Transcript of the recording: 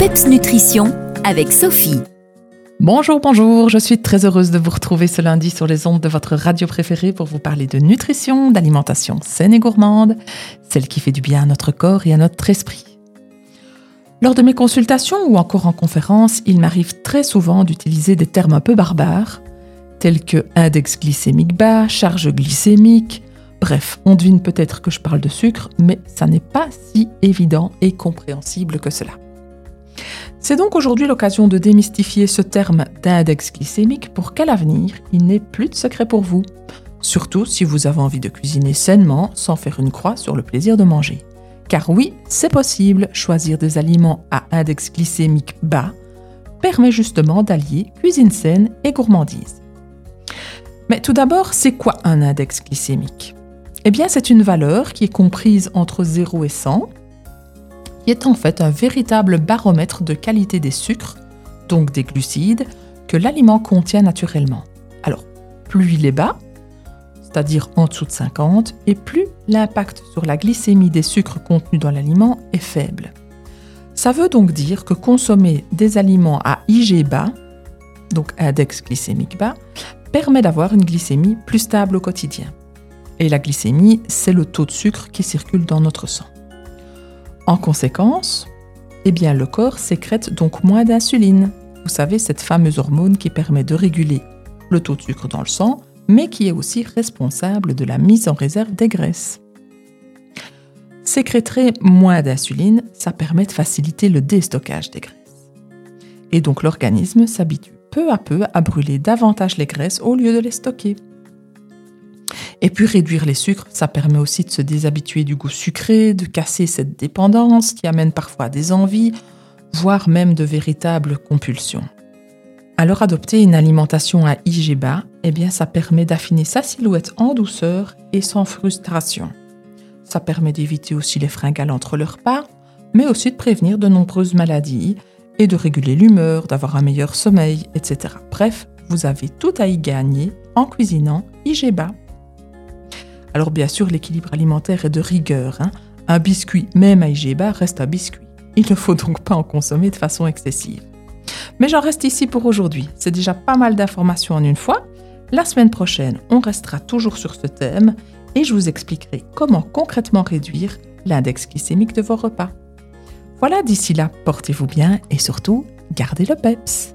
PEPS Nutrition avec Sophie. Bonjour, bonjour, je suis très heureuse de vous retrouver ce lundi sur les ondes de votre radio préférée pour vous parler de nutrition, d'alimentation saine et gourmande, celle qui fait du bien à notre corps et à notre esprit. Lors de mes consultations ou encore en conférence, il m'arrive très souvent d'utiliser des termes un peu barbares, tels que index glycémique bas, charge glycémique, bref, on devine peut-être que je parle de sucre, mais ça n'est pas si évident et compréhensible que cela. C'est donc aujourd'hui l'occasion de démystifier ce terme d'index glycémique pour qu'à l'avenir, il n'ait plus de secret pour vous. Surtout si vous avez envie de cuisiner sainement sans faire une croix sur le plaisir de manger. Car oui, c'est possible, choisir des aliments à index glycémique bas permet justement d'allier cuisine saine et gourmandise. Mais tout d'abord, c'est quoi un index glycémique? Eh bien, c'est une valeur qui est comprise entre 0 et 100 est en fait un véritable baromètre de qualité des sucres, donc des glucides, que l'aliment contient naturellement. Alors, plus il est bas, c'est-à-dire en dessous de 50, et plus l'impact sur la glycémie des sucres contenus dans l'aliment est faible. Ça veut donc dire que consommer des aliments à IG bas, donc index glycémique bas, permet d'avoir une glycémie plus stable au quotidien. Et la glycémie, c'est le taux de sucre qui circule dans notre sang. En conséquence, eh le corps sécrète donc moins d'insuline. Vous savez, cette fameuse hormone qui permet de réguler le taux de sucre dans le sang, mais qui est aussi responsable de la mise en réserve des graisses. Sécréter moins d'insuline, ça permet de faciliter le déstockage des graisses. Et donc l'organisme s'habitue peu à peu à brûler davantage les graisses au lieu de les stocker. Et puis réduire les sucres, ça permet aussi de se déshabituer du goût sucré, de casser cette dépendance qui amène parfois des envies, voire même de véritables compulsions. Alors adopter une alimentation à IG bas, eh bien ça permet d'affiner sa silhouette en douceur et sans frustration. Ça permet d'éviter aussi les fringales entre leurs repas, mais aussi de prévenir de nombreuses maladies et de réguler l'humeur, d'avoir un meilleur sommeil, etc. Bref, vous avez tout à y gagner en cuisinant IG bas. Alors bien sûr, l'équilibre alimentaire est de rigueur. Hein. Un biscuit, même à IG reste un biscuit. Il ne faut donc pas en consommer de façon excessive. Mais j'en reste ici pour aujourd'hui. C'est déjà pas mal d'informations en une fois. La semaine prochaine, on restera toujours sur ce thème et je vous expliquerai comment concrètement réduire l'index glycémique de vos repas. Voilà, d'ici là, portez-vous bien et surtout, gardez le PEPS.